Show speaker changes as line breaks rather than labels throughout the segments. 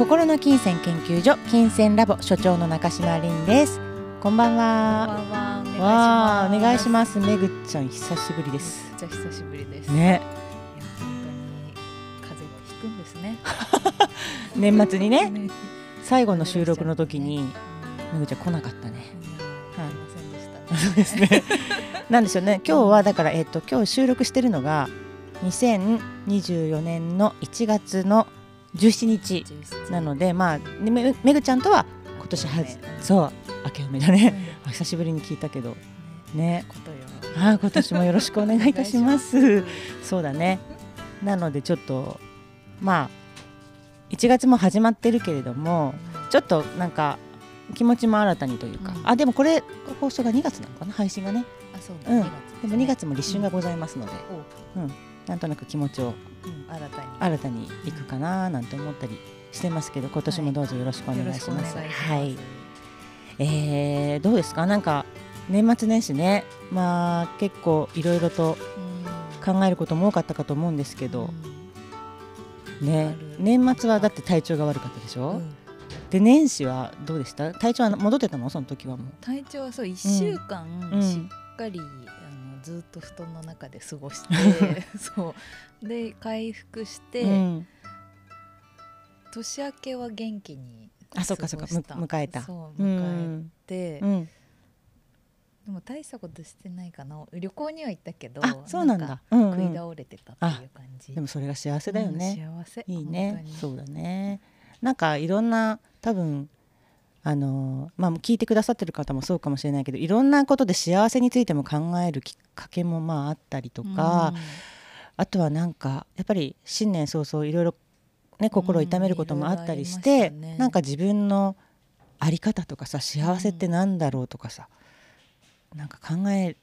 心の金銭研究所金銭ラボ所長の中島凛です。こんばんは。
こんばんは。
わあお願いし
す
ます。めぐちゃん久しぶりです。
めっちゃ久しぶりです。
ね。
本当に風邪ひくんですね。
年末にね。
ね
最後の収録の時に
うん
めぐちゃん来なかったね。はいなんでしょうね。今日はだからえっと今日収録してるのが2024年の1月の17日
17
なのでまあねめめぐちゃんとは今年は
ね
そう明けおめだ
うん。
ねあ久しぶりに聞いたけど。
ね。
あ今年もよろしくお願いいたします。そうだね。なのでちょっとまあ1月も始まってるけれどもちょっとなんか気持ちも新たにというか、
うん。
あでもこれ放送が2月なのかな？配信がね。
あそうだ。
うん。
2
でも2月も立春がございますので、
お
なんとなく気持ちを
うん新たに。
新たにいくかななんて思ったりしてますけど今年もどうぞよろしくお願いします。はい、えーどうですか？なんか年末年始ね。まあ結構いろいろと
うん。
考えることも多かったかと思うんですけど、ね
ある。
年末はだって体調が悪かったでしょ、
うん。
で年始はどうでした？体調は戻ってたの？その時はもう。
体調はそう1週間
うん。
しっかり、あのずっと布団の中で過ごして そう。で回復して、
うん、
年明けは元気に
あそっかそっか。迎えた。
そう
う
迎
ん
えて、
うん、
でも大したことしてないかな。旅行には行ったけど
あそうなん
か
だ、うんうん、
食い倒れてたっていう感じ、
でもそれが幸せだよね、
うん幸せ。
いいね。そうだね。なんかいろんな多分あのまあ聞いてくださってる方もそうかもしれないけどいろんなことで幸せについても考えるきっかけもまああったりとか、あとはなんかやっぱり新年早々いろいろね心を痛めることもあったりして、
うんね。
なんか自分の在り方とかさ幸せってなんだろうとかさ、なんか考え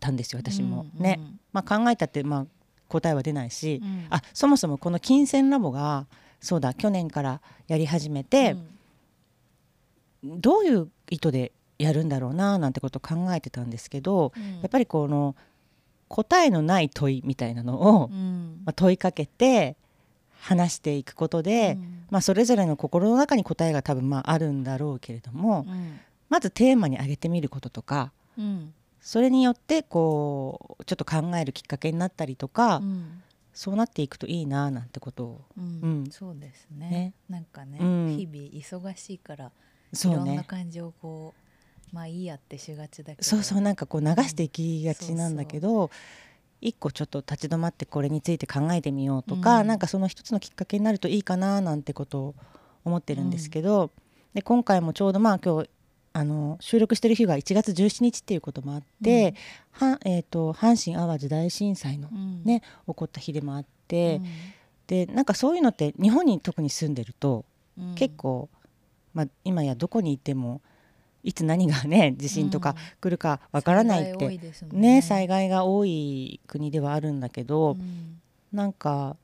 たんですよ私も、
うん
ね、まあ、考えたってまあ答えは出ないし、
うん。
あそもそもこの金銭ラボがそうだ去年からやり始めて、どういう意図でやるんだろうななんてことを考えてたんですけど、
うん。
やっぱりこの答えのない問いみたいなのを、
うん。
まあ、問いかけて話していくことで、
うん。
まあ、それぞれの心の中に答えが多分まああるんだろうけれども、
うん。
まずテーマに挙げてみることとか
うん。
それによってこうちょっと考えるきっかけになったりとか、
うん。
そうなっていくといいななんてことを。
うん。
うん。
そうですね。
ね。
なんかね、
うん。
日々忙しいからい
そう
ろんな
ね
感情をこうまあいいやってしがちだけど。
そうそうなんかこう流していきがちなんだけど、一個ちょっと立ち止まってこれについて考えてみようとか、
うん。
なんかその一つのきっかけになるといいかななんてことを思ってるんですけど、で今回もちょうどまあ今日あの収録してる日が1月17日っていうこともあって、はえー、と阪神・淡路大震災の
うん。
ね、起こった日でもあっ
う
て、
ん。
でなんかそういうのって日本に特に住んでると
うん。
結構、まあ、今やどこにいてもいつ何がね地震とか来るかわからないって、
災害多いですもん
ね災害が多い国ではあるんだけど、
うん。
なんか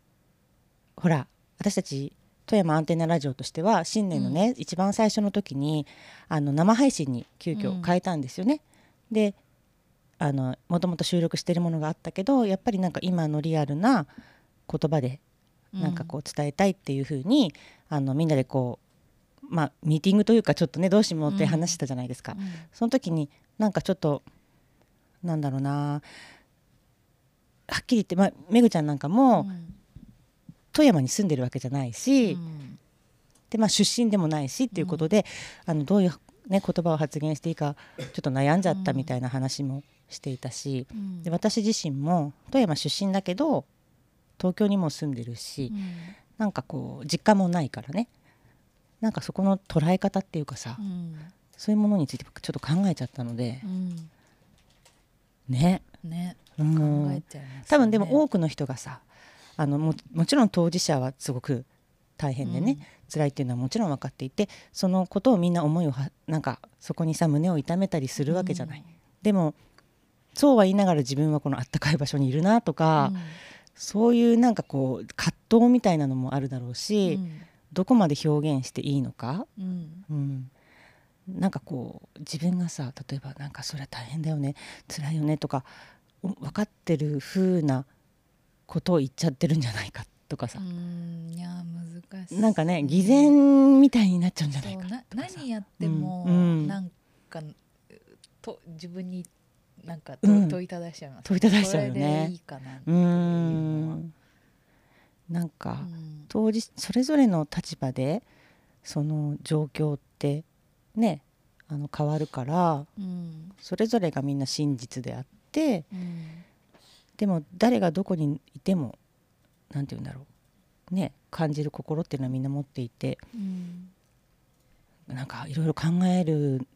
ほら私たち富山アンテナラジオとしては新年のね、一番最初の時にあの生配信に急遽変えたんですよね。であのもともと収録してるものがあったけどやっぱりなんか今のリアルな言葉でなんかこう伝えたいっていう風に、あのみんなでこうまあミーティングというかちょっとねどうしようって話したじゃないですか。
うん。
その時になんかちょっとなんだろうなはっきり言って、まあ、めぐちゃんなんかも、
うん。
富山に住んでるわけじゃないし、
うん。
でまあ、出身でもないしっていうことで、あのどういう、ね、言葉を発言していいかちょっと悩んじゃったみたいな話もしていたし、
うん。
で私自身も富山出身だけど東京にも住んでるし、
うん。
なんかこう実家もないからねなんかそこの捉え方っていうかさ、
うん。
そういうものについてちょっと考えちゃったので
う、ん。
ね、
ね。
うん。
考えちゃいね。
多分でも多くの人がさあのももちろん当事者はすごく大変でね、
うん。
辛いっていうのはもちろん分かっていてそのことをみんな思いをはなんかそこにさ胸を痛めたりするわけじゃない、でもそうは言いながら自分はこのあったかい場所にいるなとか、そういうなんかこう葛藤みたいなのもあるだろう
う
し、
ん
どこまで表現していいのか、
うん。
うん、なんかこう自分がさ例えばなんかそれは大変だよね辛いよねとかお分かってる風なことを言っちゃってるんじゃないかとかさ、
うん。いや難
なんかね偽善みたいになっちゃうんじゃないか
な何やっても、
うん、
なんかと自分になんか問いただしちゃいます、
問いただしちゃうよね。
いいかな
うんなんか、当時それぞれの立場でその状況ってねあの変わるから、うん、それぞれがみんな真実であって、うん、でも誰がどこにいても何て言うんだろうね感じる心っていうのはみんな持っていて、うん、なんかいろいろ考える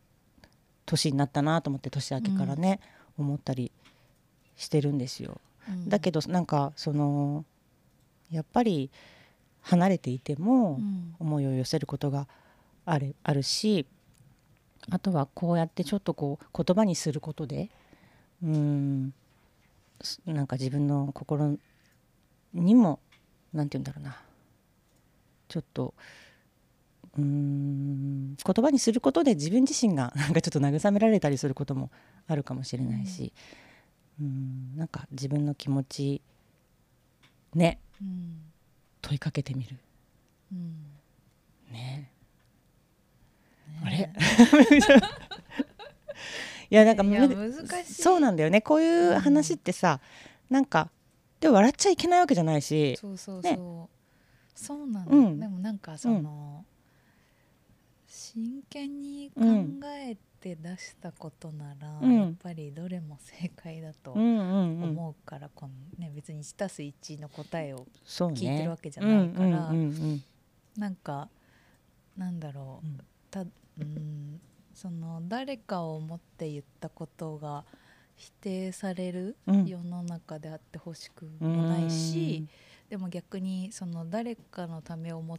年になったなと思って年明けからね、うん、思ったりしてるんですよ。うん、だけどなんかそのやっぱり離れていても思いを寄せることがあるあるしあとはこうやってちょっとこう言葉にすることでうんなんか自分の心にも何て言うんだろうなちょっとうん言葉にすることで自分自身が なんかちょっと慰められたりすることもあるかもしれないし、うん、なんか自分の気持ちね、うん、問いかけてみる、うん、ね。あれ？いやなんか難しい。そうなんだよね。こういう話ってさ、うん、なんかでも笑っちゃいけないわけじゃないし。
そうそうそう、ね、そうなんだ、うん、でもなんかその、真剣に考えて出したことなら、うん、やっぱりどれも正解だと思うから、このね、別に1たす1の答えを聞いてるわけじゃないから、なんかなんだろう、うん、たうんその誰かを思って言ったことが否定される世の中であってほしくもないし、でも逆にその誰かのためを思っ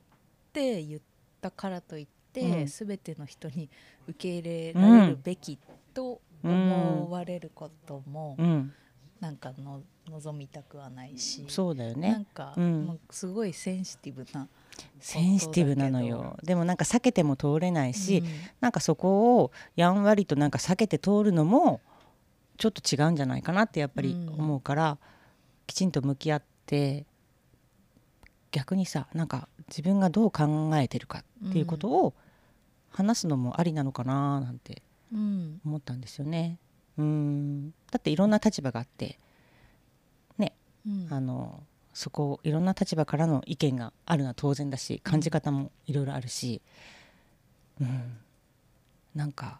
て言ったからといって、うん、全ての人に受け入れられるべきと思われることも、うん、なんかの望みたくはないし
そうだよね。
なんか、うん、すごいセンシティブな
センシティブなのよ。でもなんか避けても通れないし、うん、なんかそこをやんわりとなんか避けて通るのもちょっと違うんじゃないかなってやっぱり思うから、うん、きちんと向き合って逆にさなんか自分がどう考えてるかっていうことを話すのもありなのかななんて思ったんですよね。うん。だっていろんな立場があってね、うん、あのそこいろんな立場からの意見があるのは当然だし感じ方もいろいろあるし、うん、なんか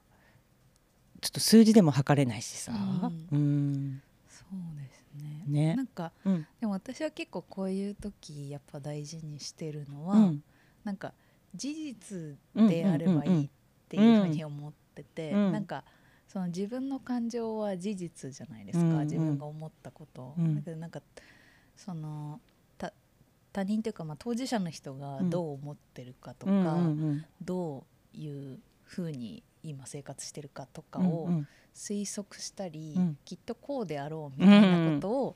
ちょっと数字でも測れないしさ、うん、うん。
そうですね。ね。なんか、うん、でも私は結構こういう時やっぱ大事にしてるのは、うん、なんか事実であればいいっていうふうに思ってて、うん、なんかその自分の感情は事実じゃないですか、うんうん、自分が思ったこと、うん、だけどなんかその他人というかまあ当事者の人がどう思ってるかとか、うんうんうん、どういうふうに今生活してるかとかを推測したり、うん。うん、きっとこうであろうみたいなことを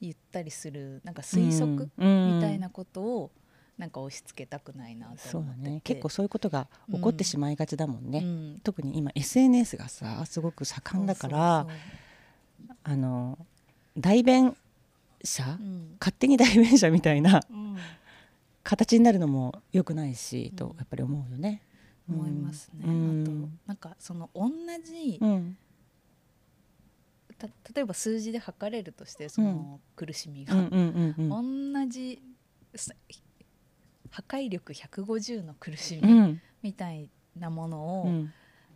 言ったりする、うんうん、なんか推測みたいなことをなんか押し付けたくないなと思って、
ね、結構そういうことが起こってしまいがちだもんね、うん、特に今 SNS がさすごく盛んだからあの代弁者、うん、勝手に代弁者みたいな、うん、形になるのもよくないし、とやっぱり思うよね。
思いますね、あとなんかその同じ、例えば数字で測れるとしてその苦しみが、同じ破壊力150の苦しみみたいなものを、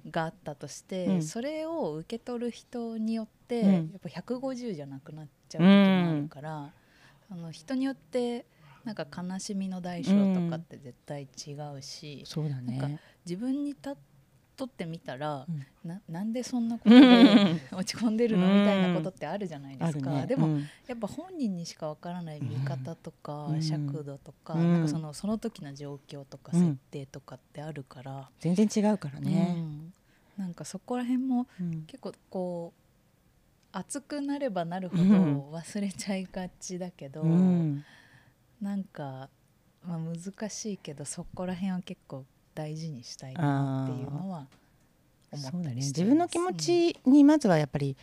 があったとして、うん、それを受け取る人によって、うん、やっぱ150じゃなくなっちゃう時もあるから、うん、あの人によってなんか悲しみの代償とかって絶対違うし、
そうだね、
なんか自分にとってみたら、うん、ななんでそんなことで落ち込んでるの？みたいなことってあるじゃないですか、ね、でも、うん、やっぱ本人にしかわからない見方とか、うん、尺度とか,、なんかそのその時の状況とか設定とかってあるから、
全然違うからね、
なんかそこら辺も結構こう熱くなればなるほど忘れちゃいがちだけど、うん、なんか、まあ、難しいけどそこら辺は結構大事にしたいなっていうのは思ったりして、
ね、自分の気持ちにまずはやっぱり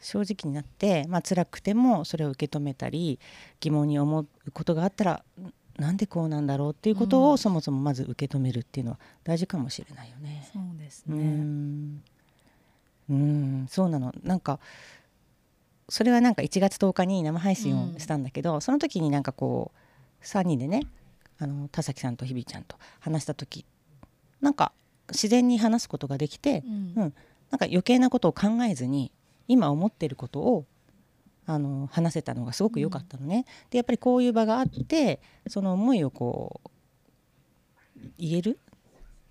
正直になって、まあ辛くてもそれを受け止めたり疑問に思うことがあったらなんでこうなんだろうっていうことをそもそもまず受け止めるっていうのは大事かもしれないよね。
そうですね。
うん。うん。そうなの。なんかそれはなんか1月10日に生配信をしたんだけど、うん、その時になんかこう3人でねあの田崎さんとひびちゃんと話した時なんか自然に話すことができて、うん、うん、なんか余計なことを考えずに今思ってることをあの話せたのがすごく良かったのね。うん、でやっぱりこういう場があってその思いをこう言える？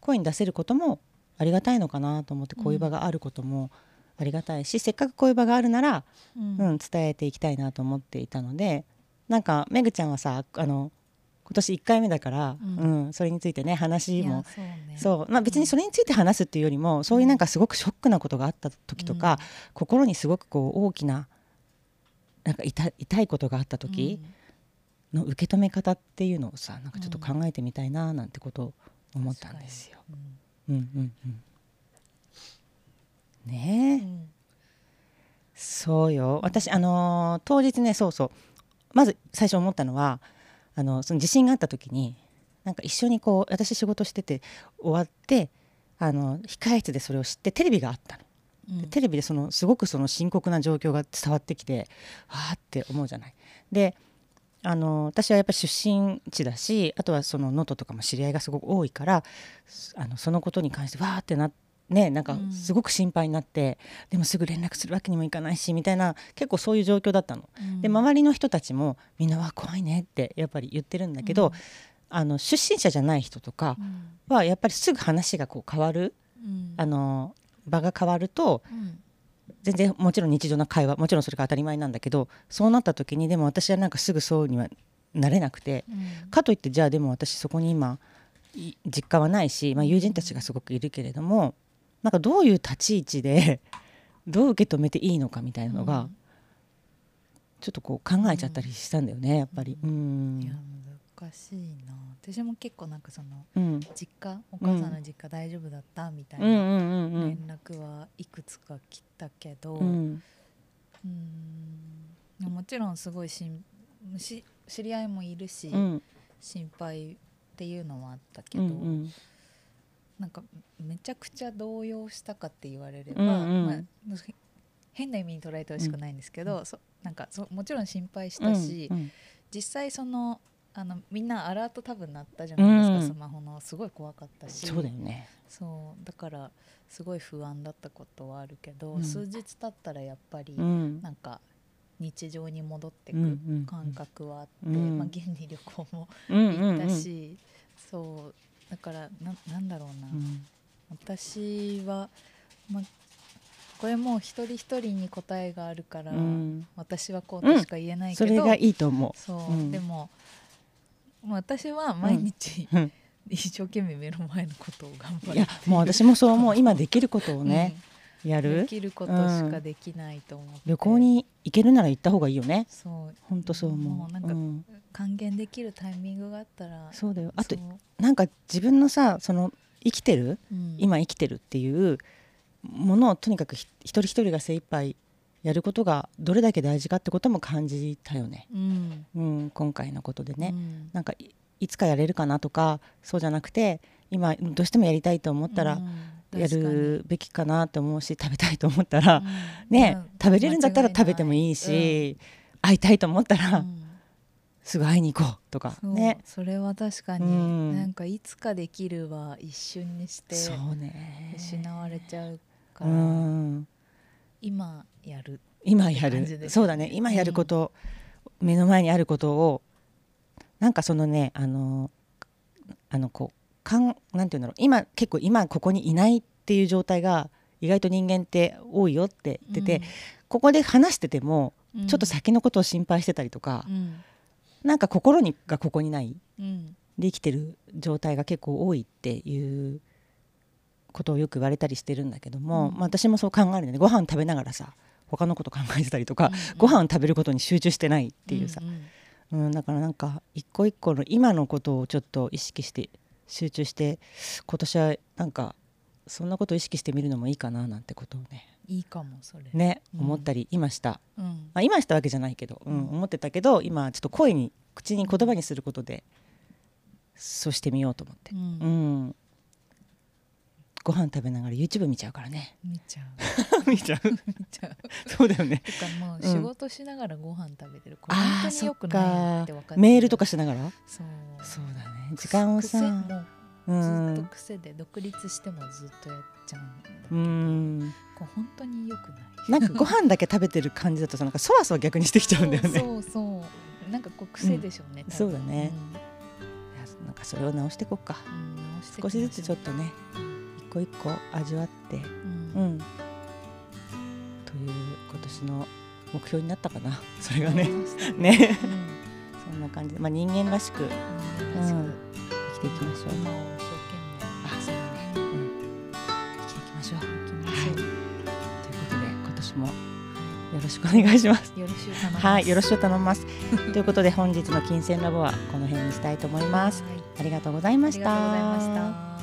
声に出せることもありがたいのかなと思ってこういう場があることもありがたいし、うん、せっかくこういう場があるなら、うん、うん、伝えていきたいなと思っていたのでなんかめぐちゃんはさあの今年1回目だから、うん、うん、それについてね話も。そう、ね、まあ、別にそれについて話すっていうよりも、そういうなんかすごくショックなことがあった時とか、心にすごくこう大きななんか痛痛いことがあった時の受け止め方っていうのをさなんかちょっと考えてみたいななんてことを思ったんですよ。うんうんうん。ねえ、うん、そうよ。私あのー、当日ねそうそう。まず最初思ったのはあのその地震があった時になんか一緒にこう私仕事してて終わってあの控え室でそれを知ってテレビがあったの。うん、テレビでそのすごくその深刻な状況が伝わってきてああって思うじゃない。であの私はやっぱり出身地だしあとはその能登とかも知り合いがすごく多いからあのそのことに関してわーってなってねなんかすごく心配になって、うん、でもすぐ連絡するわけにもいかないしみたいな結構そういう状況だったの。うん、で周りの人たちもみんなは怖いねってやっぱり言ってるんだけど、うん、あの出身者じゃない人とかはやっぱりすぐ話がこう変わる、あの場が変わると、全然もちろん日常の会話もちろんそれが当たり前なんだけどそうなった時にでも私はなんかすぐそうにはなれなくて、かといってじゃあでも私そこに今実家はないし、まあ、友人たちがすごくいるけれどもなんかどういう立ち位置で どう受け止めていいのかみたいなのが、ちょっとこう考えちゃったりしたんだよね、やっぱり。うん、いや
難しいな。私も結構なんかその、うん、実家お母さんの実家大丈夫だったみたいな連絡はいくつか来たけど、うん、うん。もちろんすごいしんし知り合いもいるし、うん、心配っていうのはあったけど、うんうんなんかめちゃくちゃ動揺したかって言われれば、うんうん、まあ、変な意味に捉えてほしくないんですけど、うん、そなんかそもちろん心配したし、うんうん、実際そのあのみんなアラート多分鳴ったじゃないですか、うん、スマホの。すごい怖かったし。
そうだよね。
そう。だからすごい不安だったことはあるけど、うん、数日経ったらやっぱりなんか日常に戻ってく感覚はあって、まあ、現に旅行も行ったし、そうだからななんだろうな、うん、私は、ま、これもう一人一人に答えがあるから、うん、私はこうとしか言えないけど、
それがいいと思う。
そう、でも私は毎日、一生懸命目の前のことを頑張るいや
もう私もそう思う。今できることをね、やる？
できることしかできないと思って、
旅行に行けるなら行った方がいいよね。そう。本当そう思う。
なんか、還元できるタイミングがあったら
そうだよ。あとなんか自分のさその生きてる、うん、今生きてるっていうものをとにかく一人一人が精一杯やることがどれだけ大事かってことも感じたよね、うん、うん、今回のことでね、うん、なんかいつかやれるかなとかそうじゃなくて今どうしてもやりたいと思ったら、やるべきかなと思うし食べたいと思ったら、ね、食べれるんだったら食べてもいいし、会いたいと思ったら、すぐ会いに行こうとかね。
それは確かに、うん、なんかいつかできるは一瞬にして失われちゃうから、うん、今やる
今やる。そうだね。今やること、うん、目の前にあることをなんかそのねあのあのこうかんなんていうんだろう。今結構今ここにいないっていう状態が意外と人間って多いよって言ってて、ここで話しててもちょっと先のことを心配してたりとか。うん。なんか心にがここにない、うん、で生きてる状態が結構多いっていうことをよく言われたりしてるんだけども、うん、まあ、私もそう考えるよね。ご飯食べながらさ他のこと考えてたりとか、うん。うん、ご飯食べることに集中してないっていうさ、うん、うん、だからなんか一個一個の今のことをちょっと意識して集中して今年はなんかそんなことを意識してみるのもいいかななんてことをね。
いいかもそれ。
ね、うん、思ったり今した、うん、まあ、今したわけじゃないけど、うん、思ってたけど今ちょっと声に口に言葉にすることでそうしてみようと思って、
う
うんんご飯食べながら YouTube 見ちゃうからね。
見ちゃう。
見ちゃう。
見ちゃう
そうだよね。
てかもう
うん。
仕事しながらご飯食べてるこれ
あ
本当に良くないなって分かってる。
メールとかしながら？
そう。
そうだね。時間をさ
ずっ
ん
と癖で独立してもずっとやっちゃうんだけ
う
ど
ん。
これ本当に良くない。
なんかご飯だけ食べてる感じだとさなんかそわそわ逆にしてきちゃうんだよね。
そうそうなんかこう癖でしょうね、多分
そうだね。いやなんかそれを直していこうか。
うん
少しずつちょっ
ょ
とね。一個一個味わって
う、うん。
うん。という今年の目標になったかな。それがね。ね。
うん。
そんな感じで、まあ、人間らしく
う
生きていきましょう。あそうだね、うん、生きていきましょう。とい
う
ことで今年もよろしくお願いします。
よろしく頼みます。
はいよろしく頼みます。ということで本日の金銭ラボはこの辺にしたいと思います。
はい。
ありがとうございまし
ありがとうございま
た
した